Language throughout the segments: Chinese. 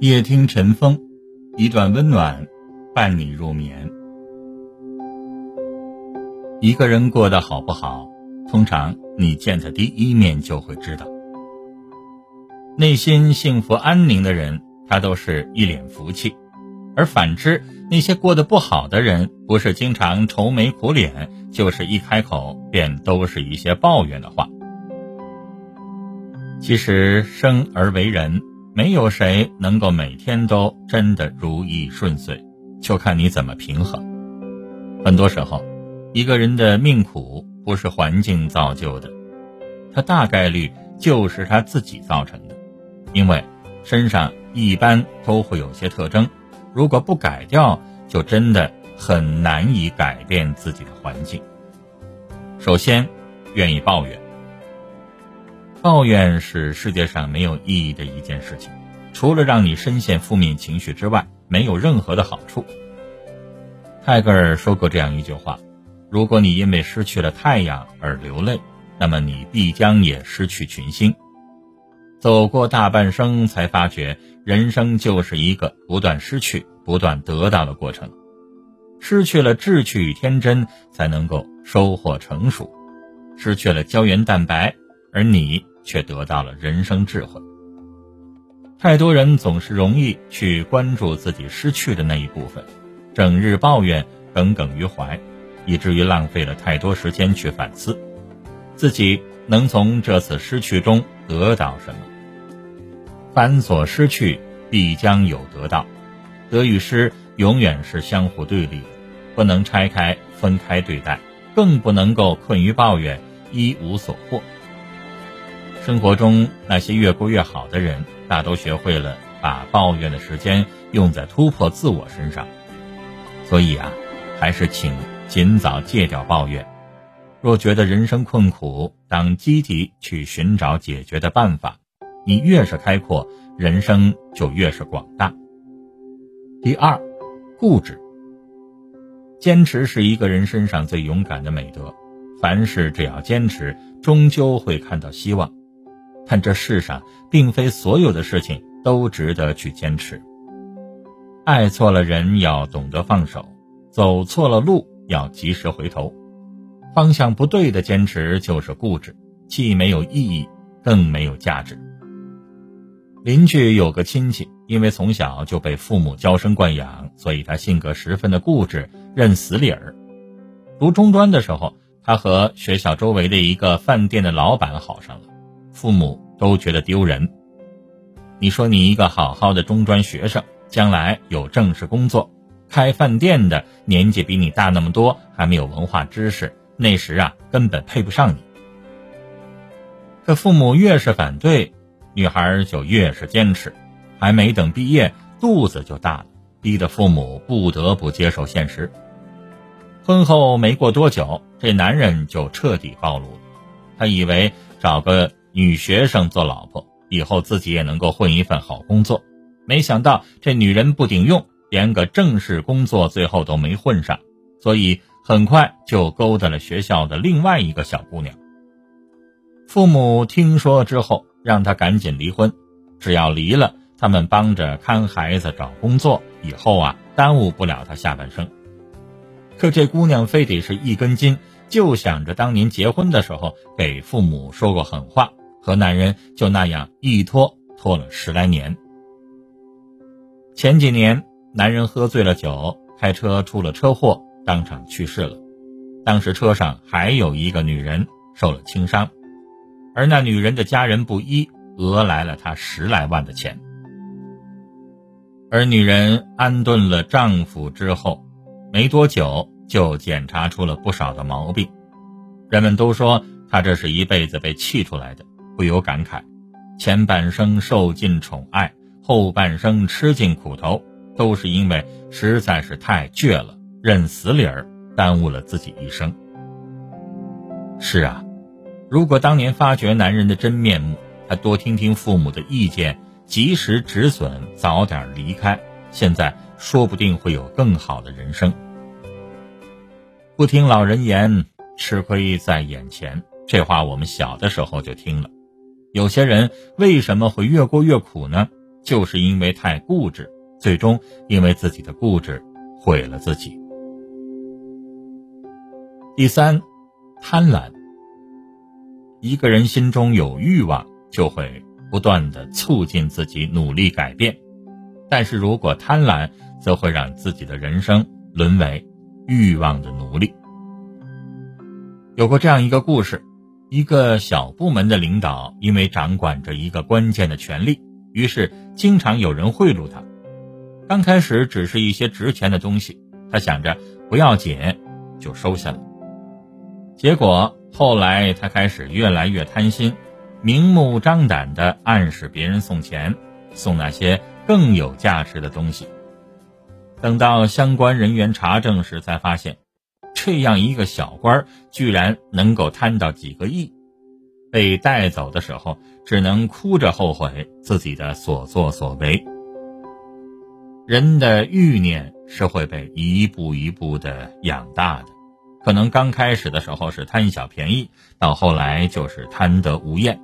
夜听晨风，一段温暖伴你入眠。一个人过得好不好，通常你见他第一面就会知道。内心幸福安宁的人，他都是一脸福气；而反之，那些过得不好的人，不是经常愁眉苦脸，就是一开口便都是一些抱怨的话。其实生而为人。没有谁能够每天都真的如意顺遂，就看你怎么平衡。很多时候，一个人的命苦不是环境造就的，他大概率就是他自己造成的。因为身上一般都会有些特征，如果不改掉，就真的很难以改变自己的环境。首先，愿意抱怨。抱怨是世界上没有意义的一件事情，除了让你深陷负面情绪之外，没有任何的好处。泰戈尔说过这样一句话：“如果你因为失去了太阳而流泪，那么你必将也失去群星。”走过大半生，才发觉人生就是一个不断失去、不断得到的过程。失去了志趣与天真，才能够收获成熟；失去了胶原蛋白，而你。却得到了人生智慧。太多人总是容易去关注自己失去的那一部分，整日抱怨，耿耿于怀，以至于浪费了太多时间去反思，自己能从这次失去中得到什么。凡所失去，必将有得到。得与失永远是相互对立的，不能拆开分开对待，更不能够困于抱怨，一无所获。生活中那些越过越好的人，大都学会了把抱怨的时间用在突破自我身上。所以啊，还是请尽早戒掉抱怨。若觉得人生困苦，当积极去寻找解决的办法。你越是开阔，人生就越是广大。第二，固执。坚持是一个人身上最勇敢的美德。凡事只要坚持，终究会看到希望。但这世上并非所有的事情都值得去坚持。爱错了人要懂得放手，走错了路要及时回头。方向不对的坚持就是固执，既没有意义，更没有价值。邻居有个亲戚，因为从小就被父母娇生惯养，所以他性格十分的固执，认死理儿。读中专的时候，他和学校周围的一个饭店的老板好上了。父母都觉得丢人。你说你一个好好的中专学生，将来有正式工作，开饭店的年纪比你大那么多，还没有文化知识，那时啊根本配不上你。可父母越是反对，女孩就越是坚持，还没等毕业，肚子就大了，逼得父母不得不接受现实。婚后没过多久，这男人就彻底暴露了，他以为找个。女学生做老婆以后，自己也能够混一份好工作。没想到这女人不顶用，连个正式工作最后都没混上，所以很快就勾搭了学校的另外一个小姑娘。父母听说之后，让他赶紧离婚，只要离了，他们帮着看孩子、找工作，以后啊耽误不了他下半生。可这姑娘非得是一根筋，就想着当年结婚的时候给父母说过狠话。和男人就那样一拖拖了十来年。前几年，男人喝醉了酒，开车出了车祸，当场去世了。当时车上还有一个女人受了轻伤，而那女人的家人不依，讹来了她十来万的钱。而女人安顿了丈夫之后，没多久就检查出了不少的毛病。人们都说她这是一辈子被气出来的。不由感慨，前半生受尽宠爱，后半生吃尽苦头，都是因为实在是太倔了，认死理儿，耽误了自己一生。是啊，如果当年发觉男人的真面目，还多听听父母的意见，及时止损，早点离开，现在说不定会有更好的人生。不听老人言，吃亏在眼前，这话我们小的时候就听了。有些人为什么会越过越苦呢？就是因为太固执，最终因为自己的固执毁了自己。第三，贪婪。一个人心中有欲望，就会不断的促进自己努力改变；但是如果贪婪，则会让自己的人生沦为欲望的奴隶。有过这样一个故事：一个小部门的领导因为掌管着一个关键的权力，于是经常有人贿赂他。刚开始只是一些值钱的东西，他想着不要紧，就收下了。结果后来他开始越来越贪心，明目张胆地暗示别人送钱，送那些更有价值的东西。等到相关人员查证时，才发现，这样一个小官居然能够贪到几个亿。被带走的时候，只能哭着后悔自己的所作所为。人的欲念是会被一步一步的养大的。可能刚开始的时候是贪小便宜，到后来就是贪得无厌。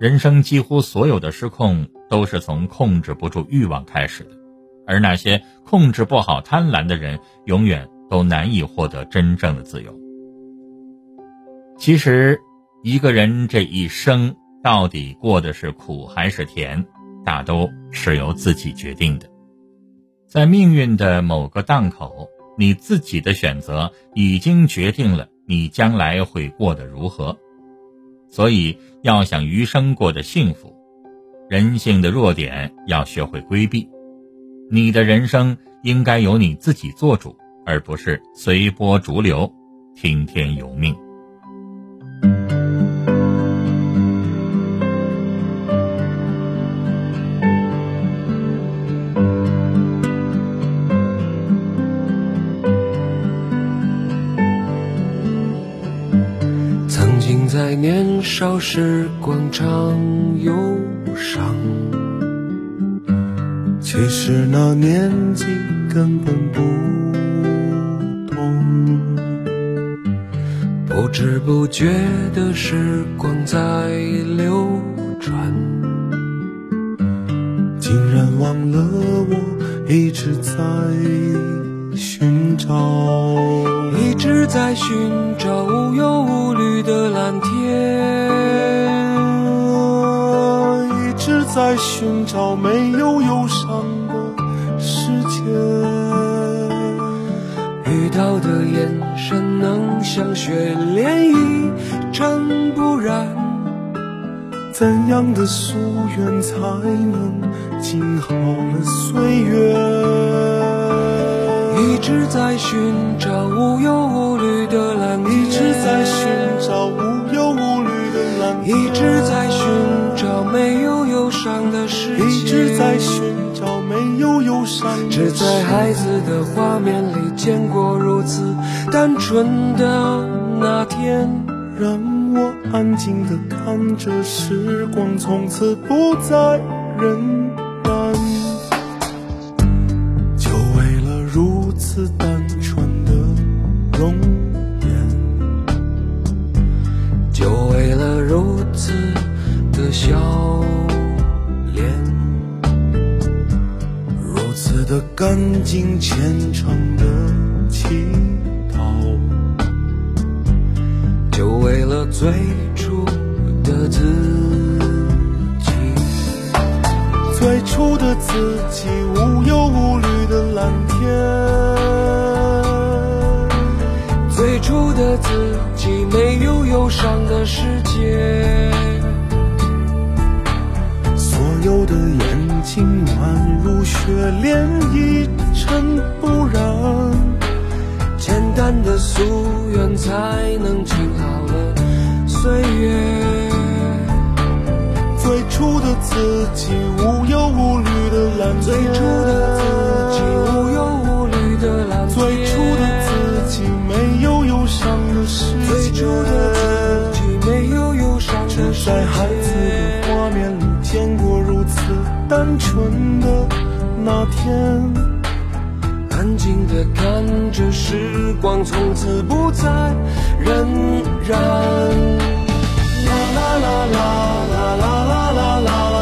人生几乎所有的失控都是从控制不住欲望开始的，而那些控制不好贪婪的人，永远都难以获得真正的自由。其实，一个人这一生到底过的是苦还是甜，大都是由自己决定的。在命运的某个档口。你自己的选择已经决定了你将来会过得如何，所以要想余生过得幸福，人性的弱点要学会规避。你的人生应该由你自己做主，而不是随波逐流、听天由命。曾经在年少时广场忧伤，其实那年纪根本不不知不觉的时光在流转，竟然忘了我一直在寻找，一直在寻找无忧无虑的蓝天。一直在寻找没有忧伤的世界，遇到的眼神能像雪莲一尘不染，怎样的夙愿才能静好了岁月？一直在寻找无忧无虑的蓝天，一直在寻找无忧无虑的蓝天，一直在寻找没有忧伤的世界。只在孩子的画面里见过如此单纯的那天，让我安静的看着时光从此不再荏苒。就为了如此单纯的容干净虔诚的祈祷，就为了最初的自己。最初的自己，无忧无虑的蓝天。最初的自己，没有忧伤的世界。所有的眼睛宛如雪莲，一尘不染。简单的夙愿，才能静好了岁月。最初的自己，无忧无虑的蓝天。最初的自己，无忧无虑的蓝天。最初的自己，没有忧伤的世界。最初的单纯的那天，安静的看着时光从此不再荏苒。啦啦啦啦啦啦啦啦啦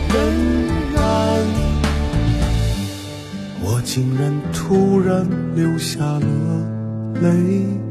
仍然。我竟然突然流下了泪。